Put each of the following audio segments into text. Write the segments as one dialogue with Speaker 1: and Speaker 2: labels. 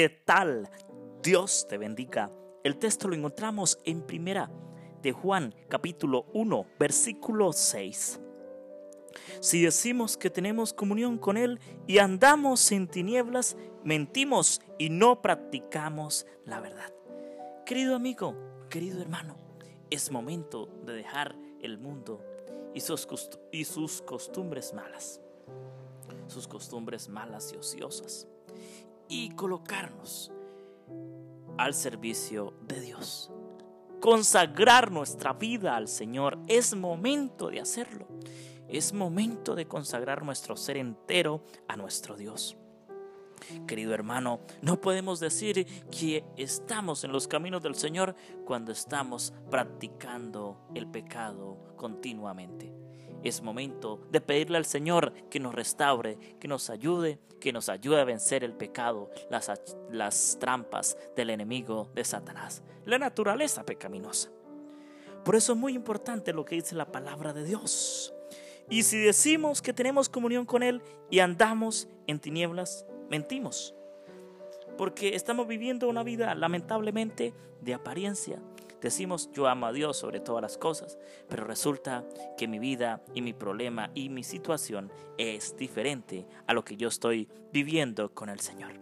Speaker 1: ¿Qué tal? Dios te bendiga. El texto lo encontramos en primera de Juan capítulo 1 versículo 6. Si decimos que tenemos comunión con Él y andamos en tinieblas, mentimos y no practicamos la verdad. Querido amigo, querido hermano, es momento de dejar el mundo y sus, y sus costumbres malas, sus costumbres malas y ociosas, y colocarnos al servicio de Dios. Consagrar nuestra vida al Señor. Es momento de hacerlo. Es momento de consagrar nuestro ser entero a nuestro Dios. Querido hermano, no podemos decir que estamos en los caminos del Señor cuando estamos practicando el pecado continuamente. Es momento de pedirle al Señor que nos restaure, que nos ayude, que nos ayude a vencer el pecado, las, las trampas del enemigo de Satanás, la naturaleza pecaminosa. Por eso es muy importante lo que dice la palabra de Dios. Y si decimos que tenemos comunión con Él y andamos en tinieblas, mentimos. Porque estamos viviendo una vida lamentablemente de apariencia. Decimos yo amo a Dios sobre todas las cosas, pero resulta que mi vida y mi problema y mi situación es diferente a lo que yo estoy viviendo con el Señor.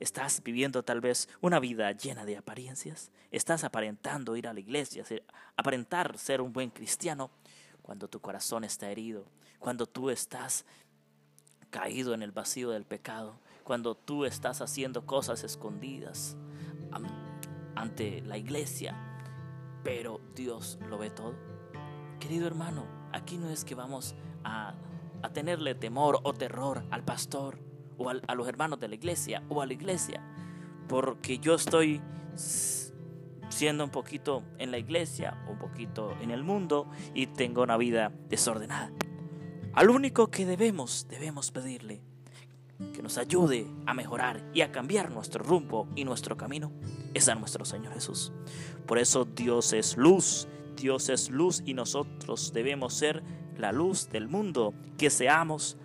Speaker 1: ¿Estás viviendo tal vez una vida llena de apariencias? ¿Estás aparentando ir a la iglesia, aparentar ser un buen cristiano? cuando tu corazón está herido, cuando tú estás caído en el vacío del pecado, cuando tú estás haciendo cosas escondidas ante la iglesia, pero Dios lo ve todo. Querido hermano, aquí no es que vamos a, tenerle temor o terror al pastor o a los hermanos de la iglesia o a la iglesia, porque yo estoy siendo un poquito en la iglesia, un poquito en el mundo y tengo una vida desordenada. Al único que debemos, debemos pedirle que nos ayude a mejorar y a cambiar nuestro rumbo y nuestro camino es a nuestro Señor Jesús. Por eso Dios es luz, Dios es luz y nosotros debemos ser la luz del mundo, que seamos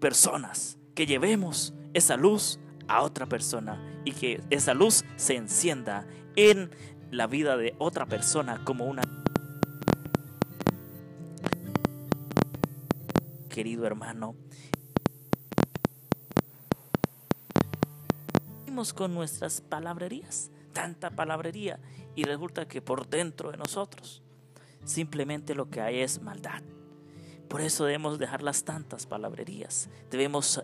Speaker 1: personas, que llevemos esa luz a otra persona y que esa luz se encienda en la vida de otra persona como una... Querido hermano, con nuestras palabrerías, tanta palabrería, y resulta que por dentro de nosotros simplemente lo que hay es maldad. Por eso debemos dejar las tantas palabrerías. Debemos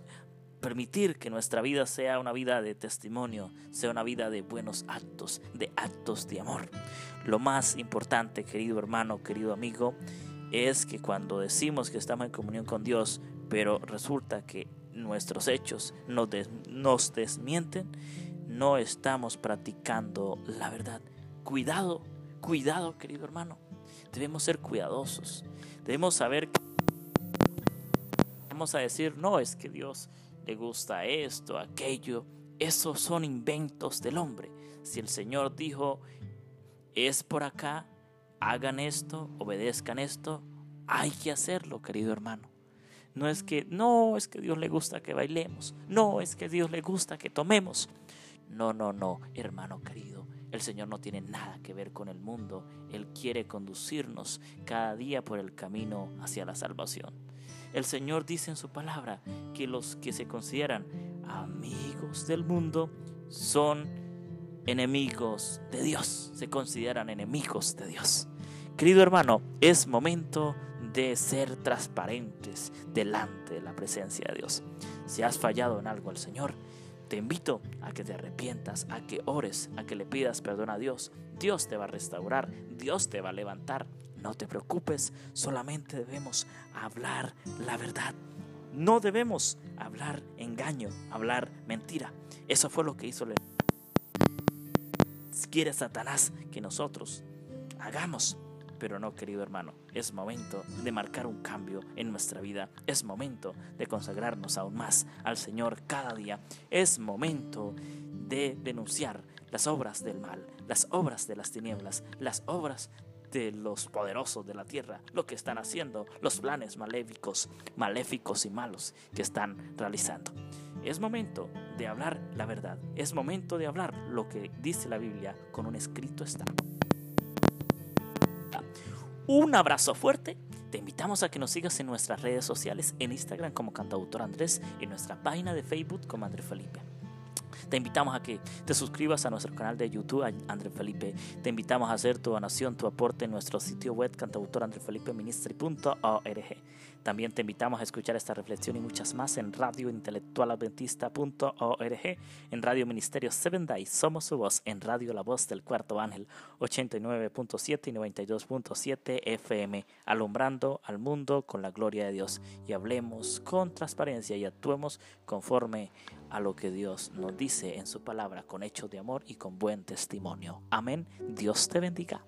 Speaker 1: permitir que nuestra vida sea una vida de testimonio, sea una vida de buenos actos, de actos de amor. Lo más importante, querido hermano, querido amigo, es que cuando decimos que estamos en comunión con Dios, pero resulta que nuestros hechos nos, nos desmienten, no estamos practicando la verdad. Cuidado, cuidado, querido hermano. Debemos ser cuidadosos. Debemos saber que vamos a decir, no, es que Dios le gusta esto, aquello. Esos son inventos del hombre. Si el Señor dijo, es por acá, hagan esto, obedezcan esto, hay que hacerlo, querido hermano. No es que, no, es que Dios le gusta que bailemos. No, es que Dios le gusta que tomemos. No, no, no, hermano querido. El Señor no tiene nada que ver con el mundo. Él quiere conducirnos cada día por el camino hacia la salvación. El Señor dice en su palabra que los que se consideran amigos del mundo son enemigos de Dios, se consideran enemigos de Dios. Querido hermano, es momento de ser transparentes delante de la presencia de Dios. Si has fallado en algo al Señor, te invito a que te arrepientas, a que ores, a que le pidas perdón a Dios. Dios te va a restaurar, Dios te va a levantar. No te preocupes, solamente debemos hablar la verdad. No debemos hablar engaño, hablar mentira. Eso fue lo que hizo el quiere Satanás que nosotros hagamos. Pero no, querido hermano, es momento de marcar un cambio en nuestra vida. Es momento de consagrarnos aún más al Señor cada día. Es momento de denunciar las obras del mal, las obras de las tinieblas, las obras de los poderosos de la tierra, lo que están haciendo, los planes maléficos, maléficos y malos que están realizando. Es momento de hablar la verdad. Es momento de hablar lo que dice la Biblia con un escrito está. Un abrazo fuerte. Te invitamos a que nos sigas en nuestras redes sociales, en Instagram como Cantautor Andrés y en nuestra página de Facebook como Andrés Felipe. Te invitamos a que te suscribas a nuestro canal de YouTube, André Felipe. Te invitamos a hacer tu donación, tu aporte en nuestro sitio web cantautorandrefelipeministry.org. También te invitamos a escuchar esta reflexión y muchas más en radiointelectualadventista.org, en Radio Ministerio Seven Days, Somos su voz, en Radio La Voz del Cuarto Ángel, 89.7 y 92.7 FM, alumbrando al mundo con la gloria de Dios. Y hablemos con transparencia y actuemos conforme a lo que Dios nos dice en su palabra, con hechos de amor y con buen testimonio. Amén. Dios te bendiga.